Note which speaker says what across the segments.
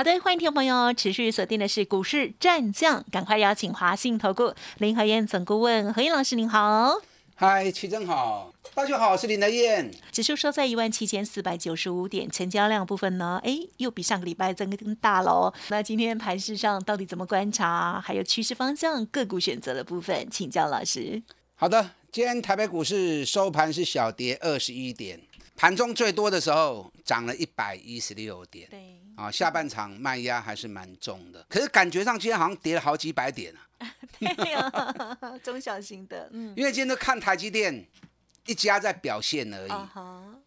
Speaker 1: 好的，欢迎听众朋友持续锁定的是股市战将，赶快邀请华信投顾林和燕总顾问何燕老师，您好。
Speaker 2: 嗨，齐真好，大家好，我是林德燕。
Speaker 1: 指数收在一万七千四百九十五点，成交量部分呢，哎，又比上个礼拜增更大喽。那今天盘市上到底怎么观察？还有趋势方向、个股选择的部分，请教老师。
Speaker 2: 好的，今天台北股市收盘是小跌二十一点，盘中最多的时候涨了一百一十六点。
Speaker 1: 对，
Speaker 2: 啊，下半场卖压还是蛮重的，可是感觉上今天好像跌了好几百点啊。
Speaker 1: 对呀，中小型的，嗯，
Speaker 2: 因为今天都看台积电一家在表现而已。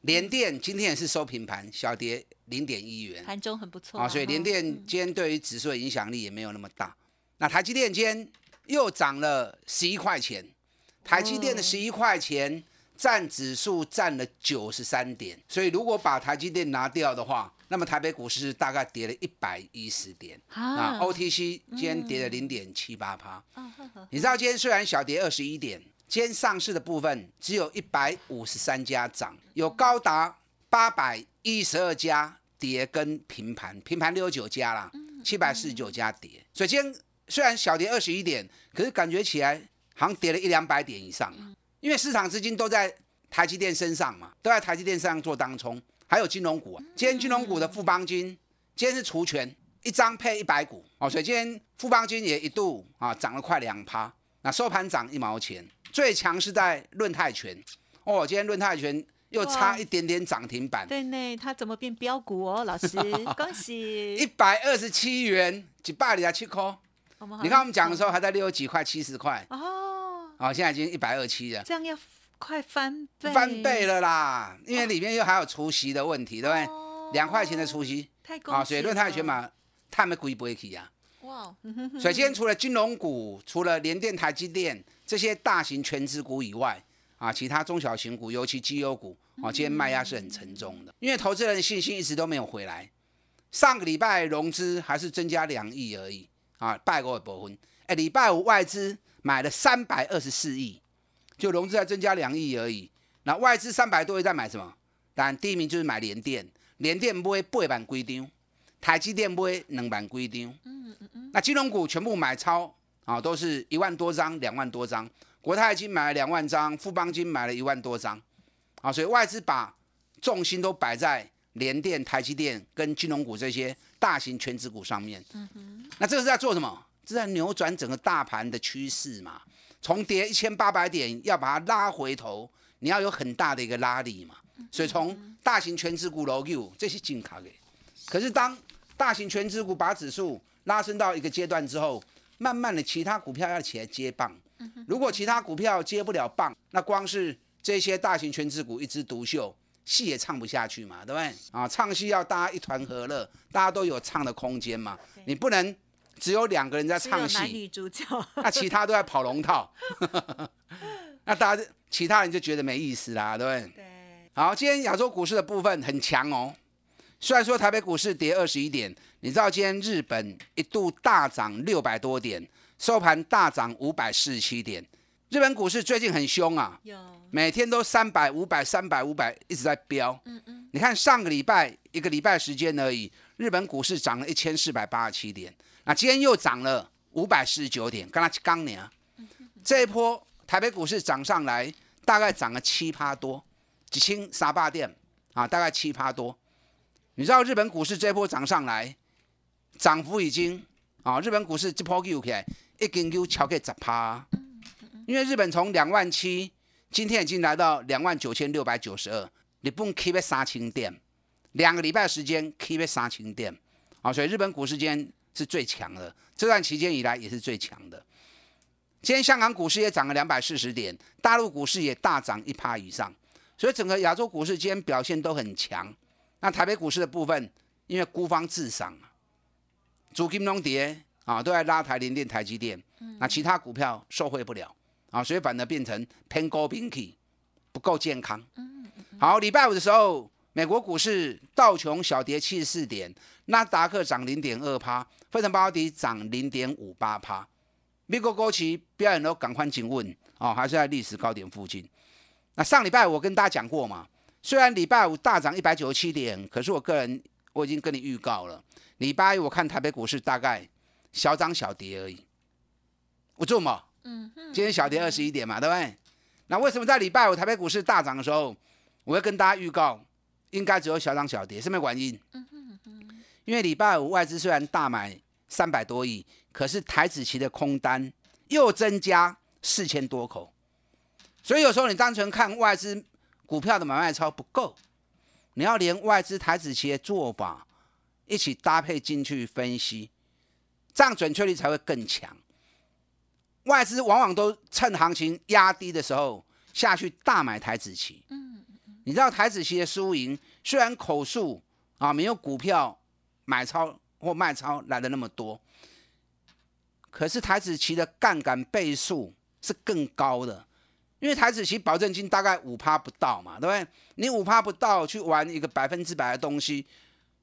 Speaker 2: 联电今天也是收平盘，小跌零点一元，
Speaker 1: 盘中很不错
Speaker 2: 啊，所以联电今天对于指数的影响力也没有那么大。那台积电今天又涨了十一块钱，台积电的十一块钱占指数占了九十三点，所以如果把台积电拿掉的话，那么台北股市大概跌了一百一十点，啊，OTC 今天跌了零点七八趴。你知道今天虽然小跌二十一点，今天上市的部分只有一百五十三家涨，有高达八百一十二家跌跟平盘，平盘六十九家啦，七百四十九家跌。所以今天虽然小跌二十一点，可是感觉起来好像跌了一两百点以上，因为市场资金都在台积电身上嘛，都在台积电身上做当冲。还有金融股啊，今天金融股的富邦金今天是除权，一张配一百股。哦，所以今天富邦金也一度啊涨了快两趴，那收盘涨一毛钱，最强是在论泰拳哦，今天论泰拳又差一点点涨停板，
Speaker 1: 对呢，它怎么变标股哦，老师 恭喜，
Speaker 2: 一百二十七元几百里啊七颗，你看我们讲的时候还在六十几块七十块。哦，哦现在已经一百二七了，
Speaker 1: 这样要。快翻倍，
Speaker 2: 翻倍了啦！因为里面又还有除息的问题，对不对？两块钱的除息，
Speaker 1: 啊，
Speaker 2: 所以论泰全嘛，他们贵不会起啊？哇！所以今天除了金融股，除了联电、台积电这些大型全资股以外，啊，其他中小型股，尤其绩优股，啊，今天卖压是很沉重的，因为投资人的信心一直都没有回来。上个礼拜融资还是增加两亿而已，啊，拜过部分，哎，礼拜五外资买了三百二十四亿。就融资在增加两亿而已，那外资三百多亿在买什么？当然第一名就是买联电，联电不会八万规张，台积电不会两万规张。嗯嗯嗯。那金融股全部买超啊，都是一万多张、两万多张。国泰金买了两万张，富邦金买了一万多张，啊，所以外资把重心都摆在联电、台积电跟金融股这些大型全指股上面。嗯哼。那这个是在做什么？是在扭转整个大盘的趋势嘛？重跌一千八百点，要把它拉回头，你要有很大的一个拉力嘛。所以从大型全指股楼 U 这些进卡给，可是当大型全指股把指数拉升到一个阶段之后，慢慢的其他股票要起来接棒。如果其他股票接不了棒，那光是这些大型全指股一枝独秀，戏也唱不下去嘛，对不对？啊，唱戏要大家一团和乐，大家都有唱的空间嘛，你不能。只有两个人在唱戏，
Speaker 1: 男女主角，
Speaker 2: 那其他都在跑龙套，那大家其他人就觉得没意思啦，对不对？
Speaker 1: 对。
Speaker 2: 好，今天亚洲股市的部分很强哦，虽然说台北股市跌二十一点，你知道今天日本一度大涨六百多点，收盘大涨五百四十七点。日本股市最近很凶啊，有每天都三百、五百、三百、五百一直在飙。嗯嗯。你看上个礼拜一个礼拜时间而已，日本股市涨了一千四百八十七点。那今天又涨了五百四十九点，刚才刚年啊，这一波台北股市涨上来，大概涨了七趴多，几千沙巴店啊，大概七趴多。你知道日本股市这一波涨上来，涨幅已经啊，日本股市这波起来一根又超过十趴，因为日本从两万七，今天已经来到两万九千六百九十二，日本 keep 三千点，两个礼拜时间 keep 三千点啊，所以日本股市间。是最强的，这段期间以来也是最强的。今天香港股市也涨了两百四十点，大陆股市也大涨一趴以上，所以整个亚洲股市今天表现都很强。那台北股市的部分，因为孤芳自赏，主金龙跌啊，都在拉台联电、台积电，那其他股票受惠不了啊，所以反而变成偏高偏气，不够健康。好，礼拜五的时候，美国股市道琼小跌七十四点，纳达克涨零点二趴，费城半导体涨零点五八趴。美国国旗表演都赶快请问哦，还是在历史高点附近。那上礼拜我跟大家讲过嘛，虽然礼拜五大涨一百九十七点，可是我个人我已经跟你预告了，礼拜一我看台北股市大概小涨小跌而已。我做嘛？嗯今天小跌二十一点嘛，对不对？那为什么在礼拜五台北股市大涨的时候，我会跟大家预告，应该只有小涨小跌？什么原因？因为礼拜五外资虽然大买三百多亿，可是台子期的空单又增加四千多口，所以有时候你单纯看外资股票的买卖超不够，你要连外资台子期的做法一起搭配进去分析，这样准确率才会更强。外资往往都趁行情压低的时候下去大买台子期。嗯，你知道台子期的输赢虽然口数啊没有股票买超或卖超来的那么多，可是台子期的杠杆倍数是更高的，因为台子期保证金大概五趴不到嘛，对不对？你五趴不到去玩一个百分之百的东西，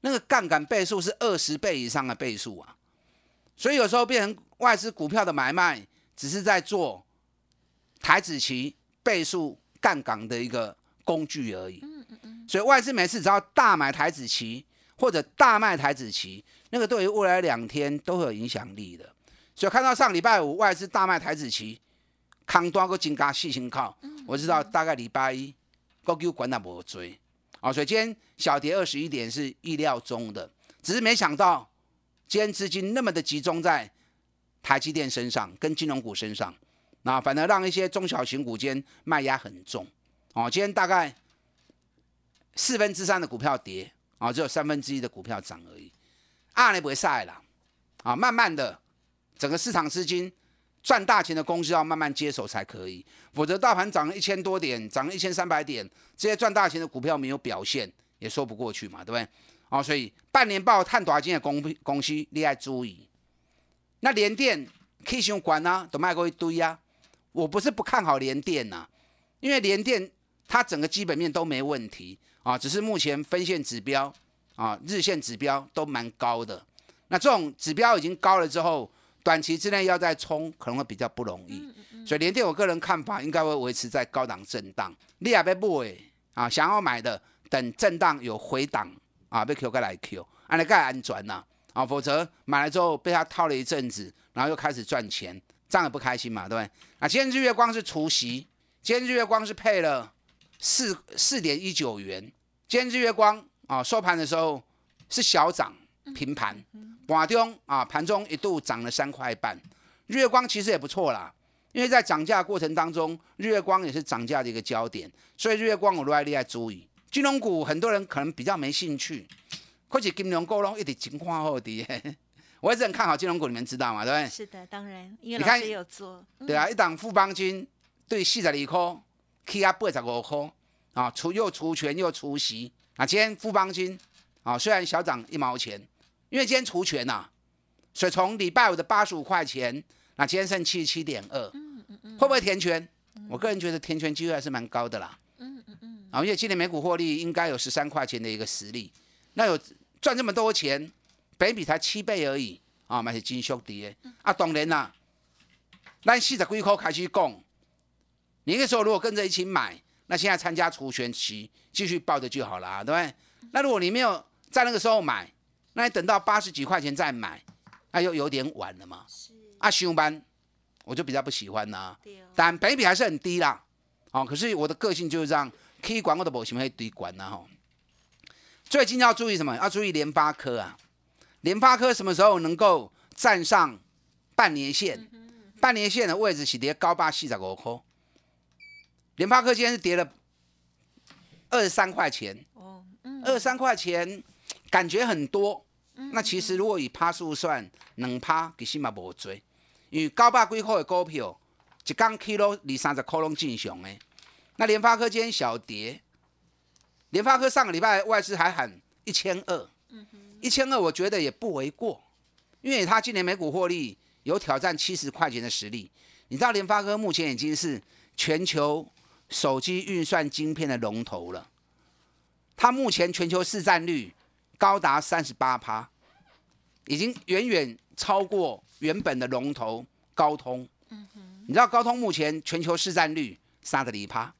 Speaker 2: 那个杠杆倍数是二十倍以上的倍数啊，所以有时候变成外资股票的买卖。只是在做台子期倍数杠杆的一个工具而已。嗯嗯嗯。所以外资每次只要大买台子期或者大卖台子期，那个对于未来两天都会有影响力的。所以看到上礼拜五外资大卖台子期，扛多个金嘎细心靠，我知道大概礼拜一高股管那不追啊。所以今天小跌二十一点是意料中的，只是没想到今天资金那么的集中在。台积电身上跟金融股身上，那反而让一些中小型股间卖压很重哦。今天大概四分之三的股票跌啊，只有三分之一的股票涨而已。啊，你不会晒了啊？慢慢的，整个市场资金赚大钱的公司要慢慢接手才可以，否则大盘涨了一千多点，涨了一千三百点，这些赚大钱的股票没有表现，也说不过去嘛，对不对？哦，所以半年报探短金的公公司，你要注意。那联电 K 线管呢，都卖过一堆呀。我不是不看好联电呐，因为联电它整个基本面都没问题啊，只是目前分线指标啊、日线指标都蛮高的。那这种指标已经高了之后，短期之内要再冲可能会比较不容易。所以联电我个人看法应该会维持在高档震荡。你也别买啊，想要买的等震荡有回档啊，被 Q 过来 Q，安尼更安全呐。啊，否则买了之后被他套了一阵子，然后又开始赚钱，这样也不开心嘛，对不对？啊，今天日月光是除夕，今天日月光是配了四四点一九元，今天日月光啊收盘的时候是小涨平盘，盘中啊盘中一度涨了三块半，日月光其实也不错啦，因为在涨价过程当中，日月光也是涨价的一个焦点，所以日月光我都爱厉害注意，金融股很多人可能比较没兴趣。可是金融股拢一直情况好的，我一直很看好金融股，你们知道吗？对不对？
Speaker 1: 是的，当然，因为老师有做。
Speaker 2: 对啊，一档富邦金对四十二块，起啊八十五块啊，除又除权又除息啊。今天富邦金啊，虽然小涨一毛钱，因为今天除权呐，所以从礼拜五的八十五块钱，那今天剩七十七点二，嗯嗯嗯，会不会填权？我个人觉得填权机会还是蛮高的啦。嗯嗯嗯，啊，因为今年美股获利应该有十三块钱的一个实力，那有。赚这么多钱，北比才七倍而已啊，买是金兄弟的啊。当然啦，咱四十几块开始讲，你那时候如果跟着一起买，那现在参加除权期继续抱着就好了，对不对？那如果你没有在那个时候买，那你等到八十几块钱再买，那又有点晚了嘛。是啊，上班我就比较不喜欢呐。但北比还是很低啦。哦，可是我的个性就是这样，可以管我的保险会堆管呐吼。最近要注意什么？要注意联发科啊！联发科什么时候能够站上半年线？半年线的位置是跌高八四十五块。联发科今天是跌了二十三块钱。哦，二十三块钱感觉很多。那其实如果以趴数算，两趴其实嘛无多，因为高八几块的股票，一刚 K 二三十块拢正常的。那联发科今天小跌。联发科上个礼拜外资还喊一千二，一千二我觉得也不为过，因为它今年每股获利有挑战七十块钱的实力。你知道联发科目前已经是全球手机运算晶片的龙头了，它目前全球市占率高达三十八趴，已经远远超过原本的龙头高通。你知道高通目前全球市占率三十一趴，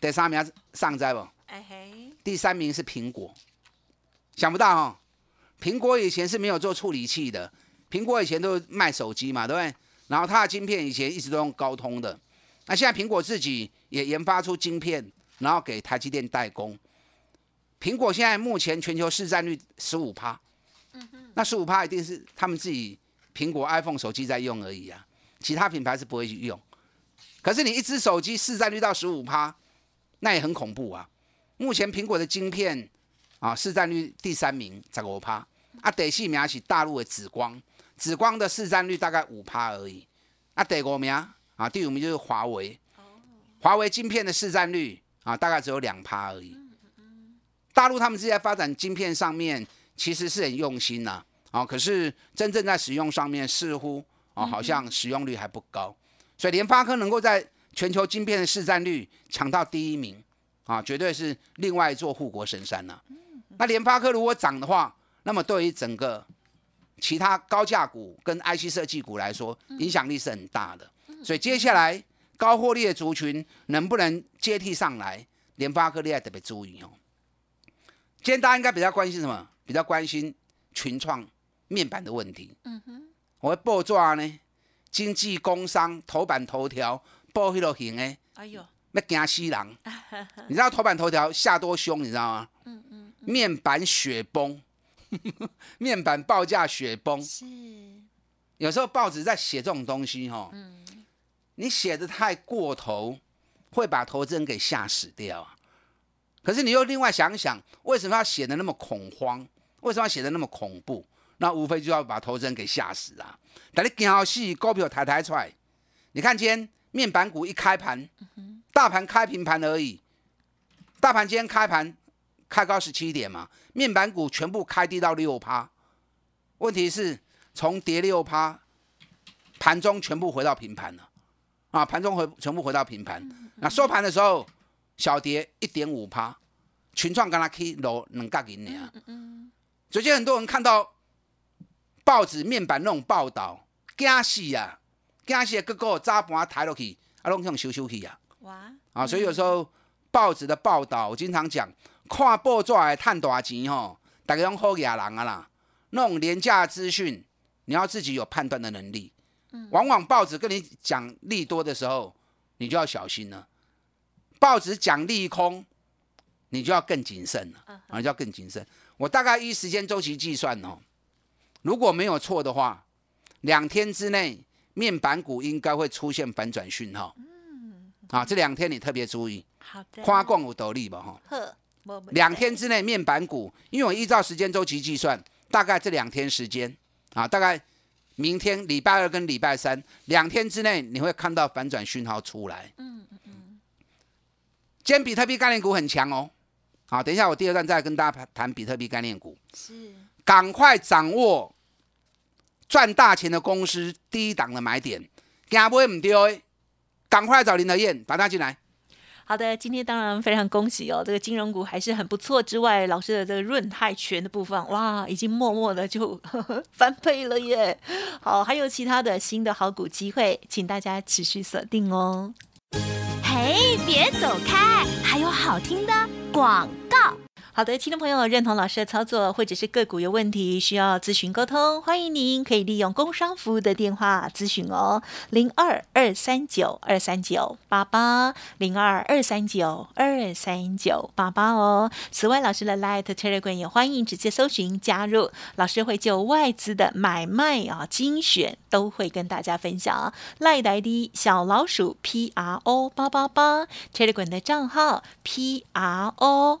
Speaker 2: 第三名上在不？哎嘿，第三名是苹果。想不到哦，苹果以前是没有做处理器的，苹果以前都卖手机嘛，对不对？然后它的晶片以前一直都用高通的，那现在苹果自己也研发出晶片，然后给台积电代工。苹果现在目前全球市占率十五趴，那十五趴一定是他们自己苹果 iPhone 手机在用而已啊，其他品牌是不会去用。可是你一只手机市占率到十五趴，那也很恐怖啊。目前苹果的晶片。啊，市占率第三名才五趴，啊，第四名是大陆的紫光，紫光的市占率大概五趴而已。啊，第五名啊，第五名就是华为，华为晶片的市占率啊，大概只有两趴而已。大陆他们是在发展晶片上面，其实是很用心呐，啊，可是真正在使用上面，似乎啊，好像使用率还不高。所以联发科能够在全球晶片的市占率抢到第一名，啊，绝对是另外一座护国神山呐。那联发科如果涨的话，那么对于整个其他高价股跟 IC 设计股来说，影响力是很大的。所以接下来高获利的族群能不能接替上来，联发科你要特别注意哦。今天大家应该比较关心什么？比较关心群创面板的问题。嗯哼，我会报抓呢，经济工商头版头条报迄落型的。哎呦，要惊死人！你知道头版头条下多凶，你知道吗？嗯嗯。面板雪崩，面板报价雪崩。是，有时候报纸在写这种东西，哈，嗯，你写的太过头，会把投资人给吓死掉啊。可是你又另外想想，为什么要写的那么恐慌？为什么要写的那么恐怖？那无非就要把投资人给吓死啊。等你惊死，股票抬抬出来，你看今天面板股一开盘，大盘开平盘而已，大盘今天开盘。开高十七点嘛，面板股全部开低到六趴，问题是从跌六趴，盘中全部回到平盘了，啊，盘中回全部回到平盘，那收盘的时候小跌一点五趴，群创跟他 K 楼能干给你啊，最近很多人看到报纸面板那种报道，惊死啊，惊死个个早盘抬落去，啊，拢向收收去啊，哇，啊，所以有时候报纸的报道，我经常讲。看报纸来赚大钱吼，大家拢好野人啊啦。那种廉价资讯，你要自己有判断的能力。往往报纸跟你讲利多的时候，你就要小心了。报纸讲利空，你就要更谨慎了。啊，就要更谨慎。我大概依时间周期计算哦，如果没有错的话，两天之内面板股应该会出现反转讯号。嗯，啊，这两天你特别注意。
Speaker 1: 好的。
Speaker 2: 花光有得力吧？哈。呵。两天之内，面板股，因为我依照时间周期计算，大概这两天时间啊，大概明天礼拜二跟礼拜三两天之内，你会看到反转讯号出来。嗯嗯嗯。今天比特币概念股很强哦，好，等一下我第二段再跟大家谈比特币概念股。是。赶快掌握赚大钱的公司第一档的买点，惊不会唔丢诶，赶快找林德燕，把他进来。
Speaker 1: 好的，今天当然非常恭喜哦，这个金融股还是很不错。之外，老师的这个润泰拳的部分，哇，已经默默的就 翻倍了耶。好，还有其他的新的好股机会，请大家持续锁定哦。嘿，别走开，还有好听的广告。好的，听众朋友认同老师的操作，或者是个股有问题需要咨询沟通，欢迎您可以利用工商服务的电话咨询哦，零二二三九二三九八八零二二三九二三九八八哦。此外，老师的 Light Telegram 也欢迎直接搜寻加入，老师会就外资的买卖啊精选都会跟大家分享。赖呆的小老鼠 P R O 八八八 Telegram 的账号 P R O。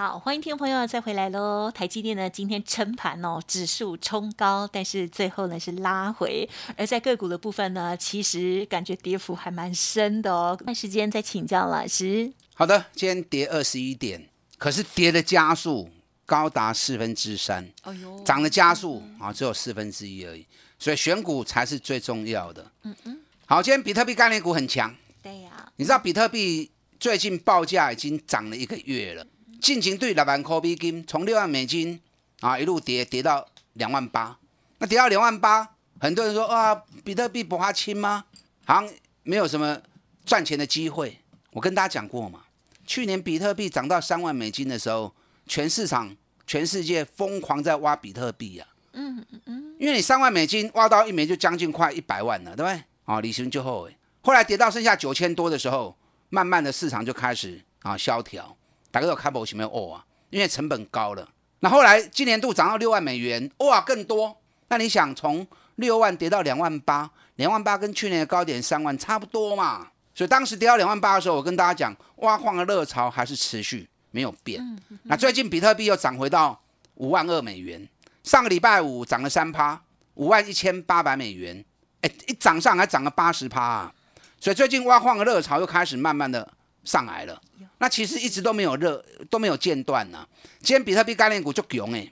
Speaker 1: 好，欢迎听众朋友再回来喽。台积电呢，今天撑盘哦，指数冲高，但是最后呢是拉回。而在个股的部分呢，其实感觉跌幅还蛮深的哦。那时间再请教老师。
Speaker 2: 好的，今天跌二十一点，可是跌的加速高达四分之三，哎呦，涨的加速啊只有四分之一而已。所以选股才是最重要的。嗯嗯。好，今天比特币概念股很强。
Speaker 1: 对呀。
Speaker 2: 你知道比特币最近报价已经涨了一个月了。进行对六万块美金，从六万美金啊一路跌跌到两万八，那跌到两万八，很多人说哇，比特币不花轻吗？好像没有什么赚钱的机会。我跟大家讲过嘛，去年比特币涨到三万美金的时候，全市场、全世界疯狂在挖比特币呀。嗯嗯嗯，因为你三万美金挖到一枚就将近快一百万了，对不对？啊，李行就后悔。后来跌到剩下九千多的时候，慢慢的市场就开始啊萧条。大家都开博前面哦啊，因为成本高了。那后来今年度涨到六万美元，哇，更多。那你想从六万跌到两万八，两万八跟去年的高点三万差不多嘛？所以当时跌到两万八的时候，我跟大家讲，挖矿的热潮还是持续没有变。那最近比特币又涨回到五万二美元，上个礼拜五涨了三趴，五万一千八百美元。哎，一涨上还涨了八十趴啊！所以最近挖矿的热潮又开始慢慢的上来了。那其实一直都没有热，都没有间断呢。今天比特币概念股就强哎，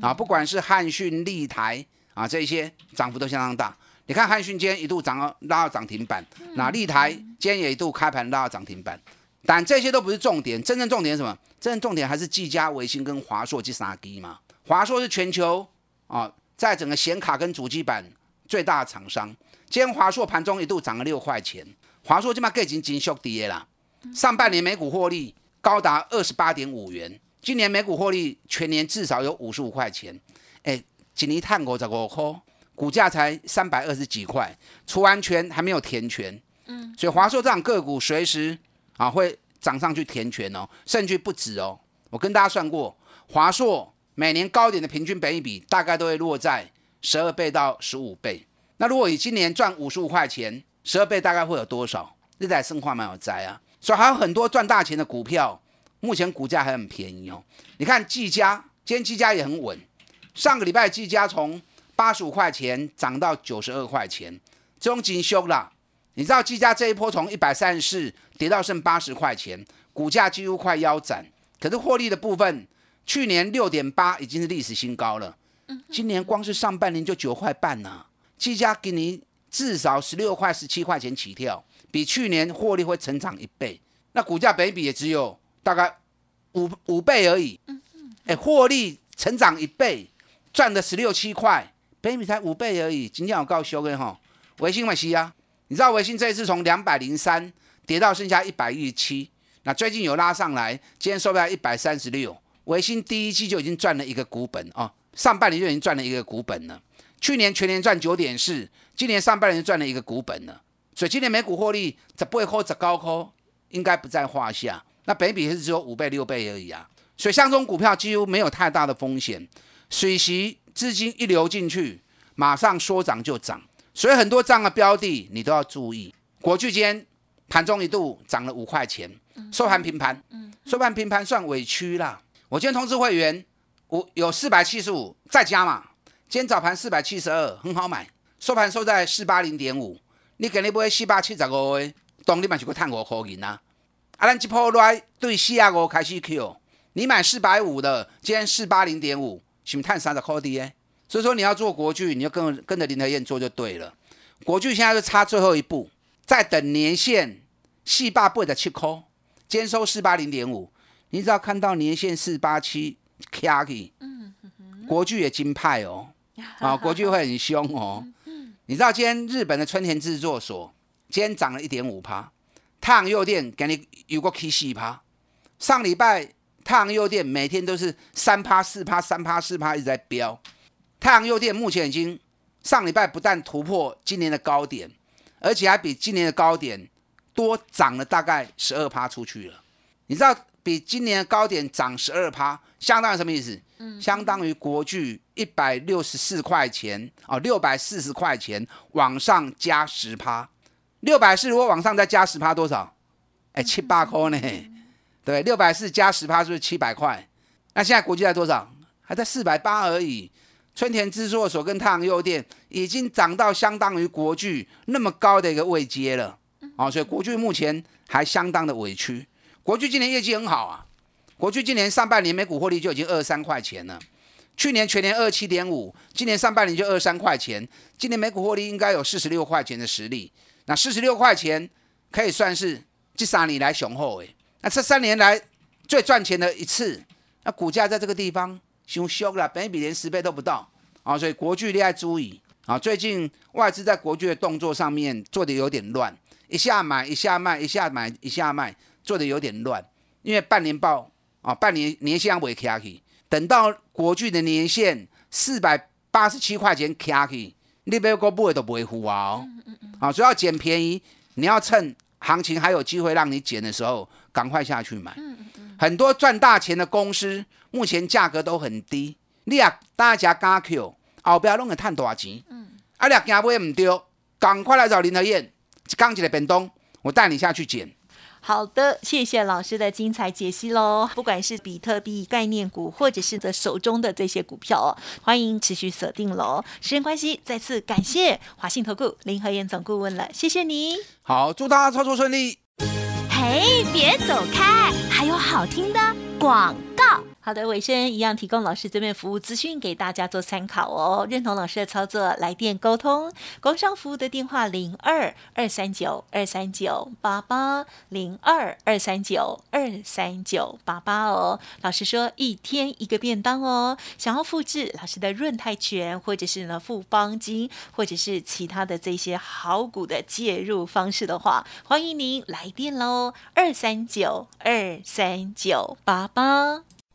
Speaker 2: 啊，不管是汉讯、立台啊，这些涨幅都相当大。你看汉讯今天一度涨到拉到涨停板，那立台今天也一度开盘拉到涨停板。但这些都不是重点，真正重点是什么？真正重点还是技嘉、维新跟华硕这三基嘛。华硕是全球啊，在整个显卡跟主机板最大的厂商。今天华硕盘中一度涨了六块钱，华硕今嘛已经金缩跌啦。上半年每股获利高达二十八点五元，今年每股获利全年至少有五十五块钱。哎，今年探过这个科，股价才三百二十几块，除完权还没有填权。嗯，所以华硕这样个股随时啊会涨上去填权哦，甚至不止哦。我跟大家算过，华硕每年高点的平均本益比大概都会落在十二倍到十五倍。那如果以今年赚五十五块钱，十二倍大概会有多少？日代生化蛮有灾啊。所以还有很多赚大钱的股票，目前股价还很便宜哦。你看技嘉，今天技嘉也很稳。上个礼拜技嘉从八十五块钱涨到九十二块钱，这种紧修了。你知道技嘉这一波从一百三十四跌到剩八十块钱，股价几乎快腰斩。可是获利的部分，去年六点八已经是历史新高了。今年光是上半年就九块半呢。技嘉给你至少十六块、十七块钱起跳。比去年获利会成长一倍，那股价本比也只有大概五五倍而已。嗯嗯，哎，获利成长一倍，赚的十六七块，本比才五倍而已。今天我告诉各位哈，维新维西啊，你知道维新这一次从两百零三跌到剩下一百一十七，那最近有拉上来，今天收在一百三十六。维新第一季就已经赚了一个股本哦，上半年就已经赚了一个股本了。去年全年赚九点四，今年上半年赚了一个股本了。所以今年每股获利十八块、十高科应该不在话下。那北比是只有五倍、六倍而已啊。所以像这种股票几乎没有太大的风险，水席资金一流进去，马上说涨就涨。所以很多这样的标的你都要注意。国巨间盘中一度涨了五块钱，收盘平盘，收盘平盘算委屈啦。我今天通知会员，我有四百七十五再加嘛。今天早盘四百七十二，很好买，收盘收在四八零点五。你今日买四百七十五个，当你嘛是个赚五块银啊！啊，咱这波来对四廿五开始 Q，你买四百五的，今天四八零点五，是不是赚三十块的耶？所以说你要做国巨，你就跟跟着林德燕做就对了。国巨现在是差最后一步，在等年限，四百八的七块，今天收四八零点五，你只要看到年限四八七 K，嗯，国巨也金派哦，啊，国巨会很凶哦。你知道今天日本的春田制作所今天涨了一点五趴，太阳诱电给你有个 K 四趴，上礼拜太阳诱电每天都是三趴四趴三趴四趴一直在飙，太阳诱电目前已经上礼拜不但突破今年的高点，而且还比今年的高点多涨了大概十二趴出去了。你知道比今年的高点涨十二趴，相当于什么意思？嗯，相当于国巨一百六十四块钱哦，六百四十块钱往上加十趴，六百四如果往上再加十趴多少？哎，七八块呢？对，六百四加十趴是不是七百块？那现在国际在多少？还在四百八而已。春田制作所跟太阳诱电已经涨到相当于国巨那么高的一个位阶了，哦，所以国巨目前还相当的委屈。国巨今年业绩很好啊，国巨今年上半年每股获利就已经二三块钱了，去年全年二七点五，今年上半年就二三块钱，今年每股获利应该有四十六块钱的实力。那四十六块钱可以算是这三年来雄厚诶。那这三年来最赚钱的一次，那股价在这个地方。凶凶了，本比连十倍都不到啊！所以国巨厉害注意啊！最近外资在国巨的动作上面做的有点乱，一下买一下卖，一下买一下卖，做的有点乱。因为半年报啊，半年年线未卡起，等到国巨的年限四百八十七块钱卡起，你别个不会都不会付啊！哦，啊，所以要捡便宜，你要趁行情还有机会让你捡的时候，赶快下去买。很多赚大钱的公司。目前价格都很低，你也大家加 Q，后边拢会赚大钱。嗯，啊，你也惊买唔对，赶快来找林德燕，刚起来变东，我带你下去捡。
Speaker 1: 好的，谢谢老师的精彩解析喽。不管是比特币概念股，或者是的手中的这些股票哦，欢迎持续锁定喽。时间关系，再次感谢华信投顾林和燕总顾问了，谢谢你。
Speaker 2: 好，祝大家操作顺利。
Speaker 1: 嘿，别走开，还有好听的广告。好的，尾声一样提供老师这边服务资讯给大家做参考哦。认同老师的操作，来电沟通，工商服务的电话零二二三九二三九八八零二二三九二三九八八哦。老师说一天一个便当哦。想要复制老师的润泰拳，或者是呢富邦金，或者是其他的这些好股的介入方式的话，欢迎您来电喽，二三九二三九八八。